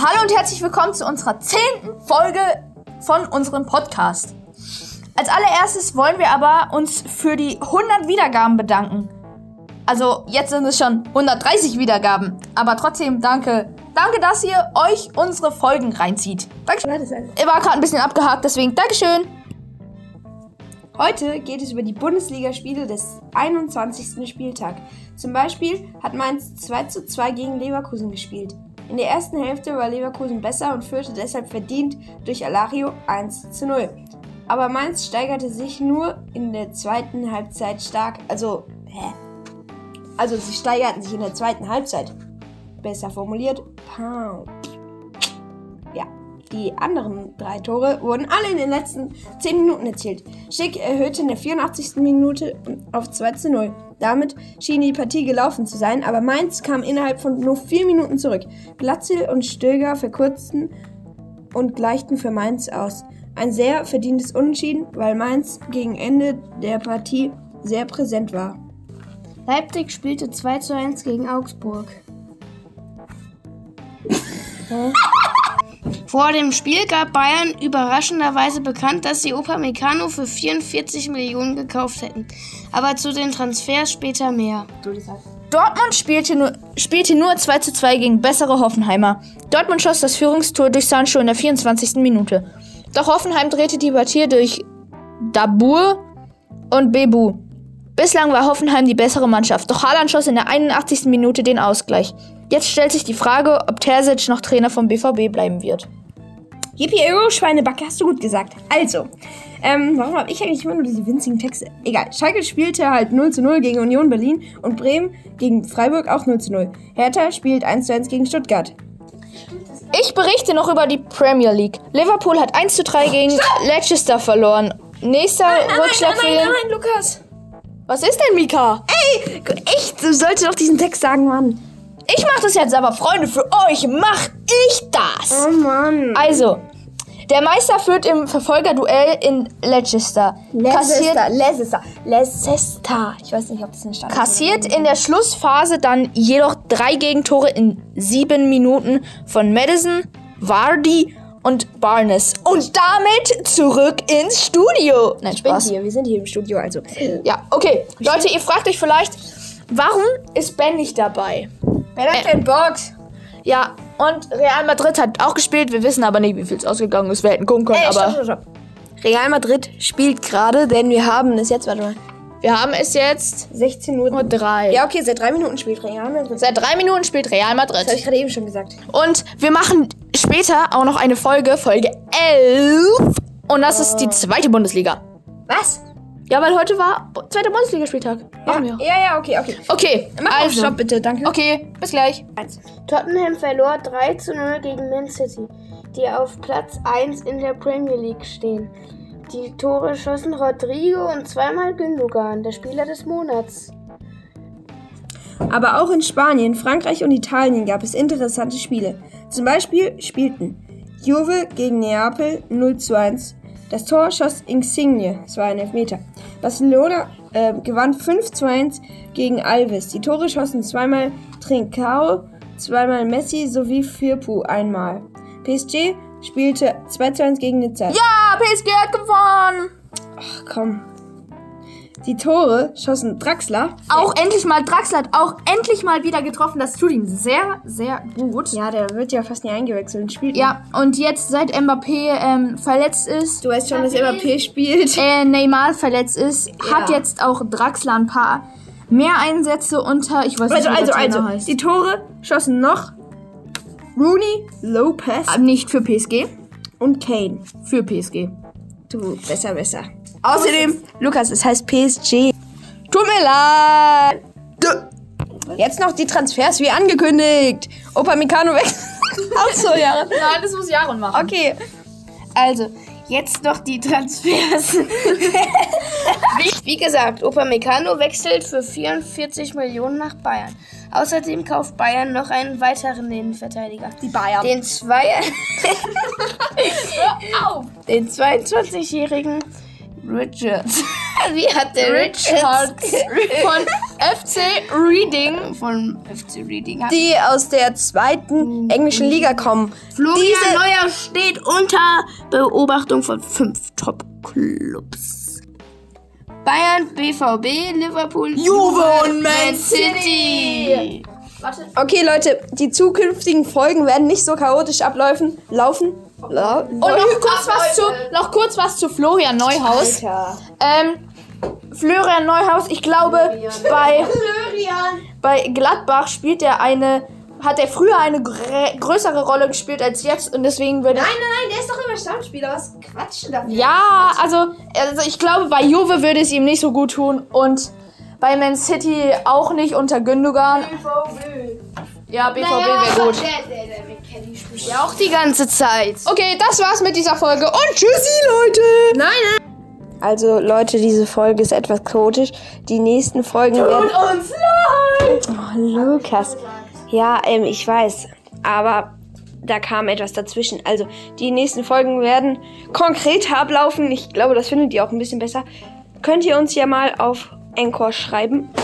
Hallo und herzlich willkommen zu unserer zehnten Folge von unserem Podcast. Als allererstes wollen wir aber uns für die 100 Wiedergaben bedanken. Also jetzt sind es schon 130 Wiedergaben, aber trotzdem danke. Danke, dass ihr euch unsere Folgen reinzieht. Dankeschön. Er war gerade ein bisschen abgehakt, deswegen Dankeschön. Heute geht es über die Bundesligaspiele des 21. Spieltag. Zum Beispiel hat Mainz 2 zu 2 gegen Leverkusen gespielt. In der ersten Hälfte war Leverkusen besser und führte deshalb verdient durch Alario 1 zu 0. Aber Mainz steigerte sich nur in der zweiten Halbzeit stark. Also, hä? Also, sie steigerten sich in der zweiten Halbzeit. Besser formuliert, Pound. Die anderen drei Tore wurden alle in den letzten 10 Minuten erzielt. Schick erhöhte in der 84. Minute auf 2 zu 0. Damit schien die Partie gelaufen zu sein, aber Mainz kam innerhalb von nur 4 Minuten zurück. Glatzel und Stöger verkürzten und gleichten für Mainz aus. Ein sehr verdientes Unentschieden, weil Mainz gegen Ende der Partie sehr präsent war. Leipzig spielte 2 zu 1 gegen Augsburg. Vor dem Spiel gab Bayern überraschenderweise bekannt, dass sie Upamecano für 44 Millionen gekauft hätten. Aber zu den Transfers später mehr. Dortmund spielte nur, spielte nur 2 zu 2 gegen bessere Hoffenheimer. Dortmund schoss das Führungstor durch Sancho in der 24. Minute. Doch Hoffenheim drehte die Partie durch Dabur und Bebu. Bislang war Hoffenheim die bessere Mannschaft, doch Haaland schoss in der 81. Minute den Ausgleich. Jetzt stellt sich die Frage, ob Terzic noch Trainer vom BVB bleiben wird. Yippie Euro, Schweinebacke, hast du gut gesagt. Also, ähm, warum habe ich eigentlich immer nur diese winzigen Texte? Egal, Schalke spielte halt 0 zu 0 gegen Union Berlin und Bremen gegen Freiburg auch 0 zu 0. Hertha spielt 1 zu 1 gegen Stuttgart. Ich berichte noch über die Premier League. Liverpool hat 1 zu 3 gegen Leicester verloren. Nächster Rückschlag für den... Lukas. Was ist denn, Mika? Ey, echt, du solltest doch diesen Text sagen, Mann. Ich mach das jetzt aber, Freunde, für euch mach ich das. Oh Mann. Also, der Meister führt im Verfolgerduell in Leicester. Kassiert, Leicester, Leicester. Ich weiß nicht, ob das eine Stadt kassiert in der Schlussphase dann jedoch drei Gegentore in sieben Minuten von Madison, Vardy und Barnes. Und damit zurück ins Studio. Nein, Ich bin Spaß. hier, wir sind hier im Studio, also. Ja, okay. Leute, ihr fragt euch vielleicht, warum ist Ben nicht dabei? Wer hat denn Box? Ja, und Real Madrid hat auch gespielt. Wir wissen aber nicht, wie viel es ausgegangen ist. Wir hätten gucken können, Ey, aber stopp, stopp, stopp. Real Madrid spielt gerade, denn wir haben es jetzt, warte mal, wir haben es jetzt 16 Uhr. Uhr drei. Ja, okay, seit drei Minuten spielt Real Madrid. Seit drei Minuten spielt Real Das habe Madrid. ich gerade eben schon gesagt. Und wir machen später auch noch eine Folge, Folge 11. Und das ist die zweite Bundesliga. Was? Ja, weil heute war zweiter Bundesligaspieltag. Machen wir. Ja, ja, okay, okay. Okay, Mach also. auf Stopp bitte, danke. Okay, bis gleich. Tottenham verlor 3 zu 0 gegen Man City, die auf Platz 1 in der Premier League stehen. Die Tore schossen Rodrigo und zweimal Gündogan, der Spieler des Monats. Aber auch in Spanien, Frankreich und Italien gab es interessante Spiele. Zum Beispiel spielten Juve gegen Neapel 0 zu 1. Das Tor schoss Insigne, es war ein Elfmeter. Barcelona äh, gewann 5 zu 1 gegen Alves. Die Tore schossen zweimal Trincao, zweimal Messi sowie Firpu einmal. PSG spielte 2 zu 1 gegen Nizza. Ja, PSG hat gewonnen. Ach, komm. Die Tore schossen Draxler. Auch endlich mal, Draxler hat auch endlich mal wieder getroffen. Das tut ihm sehr, sehr gut. Ja, der wird ja fast nie eingewechselt und spielt. Ja, und jetzt, seit Mbappé ähm, verletzt ist, Du weißt schon, dass MAP spielt. äh, Neymar verletzt ist, hat Ja. jetzt auch Draxler ein paar mehr Einsätze unter, ich weiß Also, nicht, also, also. heißt. Die Tore schossen noch Rooney, Lopez nicht für PSG, und Kane. für PSG. Du, besser, besser. Außerdem, Lukas, es heißt PSG. Tut mir leid. Jetzt noch die Transfers wie angekündigt. Opa Mikano weg. Ach so, ja. Nein, das muss Jaron machen. Okay. Also, jetzt noch die Transfers. Wie gesagt, Upamecano wechselt für 44 Millionen nach Bayern. Außerdem kauft Bayern noch einen weiteren Innenverteidiger. Die Bayern. Den Zweier... Den 22-jährigen Richards. Wie hat der Richards von FC Reading. von FC Reading Die aus der zweiten englischen Liga kommen. Florian Diese- Neuer steht unter Beobachtung von fünf Top-Clubs. Bayern, BVB, Liverpool, Juve und Man Man City. Warte. Okay, Leute, die zukünftigen Folgen werden nicht so chaotisch ablaufen. Laufen. La Und noch kurz, was zu, noch kurz was zu Florian Neuhaus. Ähm, Florian Neuhaus, ich glaube, bei, bei Gladbach spielt er eine, hat er früher eine grä- größere Rolle gespielt als jetzt und deswegen würde. Nein, nein, nein, der ist doch immer Stammspieler. Was quatschen da? Ja, also, also ich glaube, bei Juve würde es ihm nicht so gut tun und bei Man City auch nicht unter Gündogan. Ja, BVB wäre gut. Ja, auch die ganze Zeit. Okay, das war's mit dieser Folge und tschüssi, Leute! Nein, nein. Also, Leute, diese Folge ist etwas chaotisch. Die nächsten Folgen werden. uns leid! Oh, Lukas. Ja, ähm, ich weiß. Aber da kam etwas dazwischen. Also, die nächsten Folgen werden konkreter ablaufen. Ich glaube, das findet ihr auch ein bisschen besser. Könnt ihr uns ja mal auf Encore schreiben.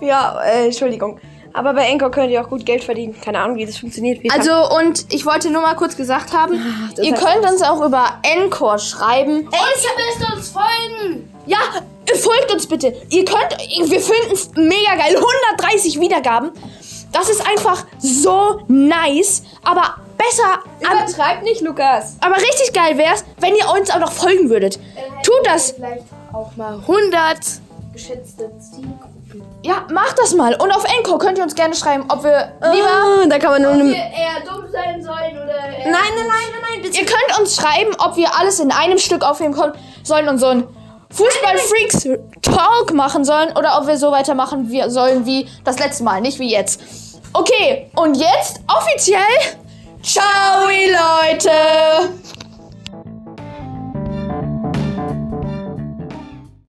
Ja, äh, Entschuldigung. Aber bei Encore könnt ihr auch gut Geld verdienen. Keine Ahnung, wie das funktioniert. Wie Also, und ich wollte nur mal kurz gesagt haben, das ihr könnt uns auch über Encore schreiben. Und ihr müsst uns folgen. Ja, folgt uns bitte. Ihr könnt, wir finden es mega geil. 130 Wiedergaben. Das ist einfach so nice. Aber besser, Übertreibt nicht, Lukas. aber richtig geil wär's, wenn ihr uns auch noch folgen würdet. Tut das. Vielleicht auch mal 100 geschätzte Zielgruppen. Ja, macht das mal. Und auf Encore könnt ihr uns gerne schreiben, ob wir lieber. Ah, da kann man nur eine. eher dumm sein sollen oder eher Nein, nein, nein, nein, nein, bitte. Ihr könnt uns schreiben, ob wir alles in einem Stück aufnehmen können, sollen und so ein Fußball-Freaks Talk machen sollen oder ob wir so weitermachen wir sollen wie das letzte Mal, nicht wie jetzt. Okay, und jetzt offiziell. Ciao, Leute!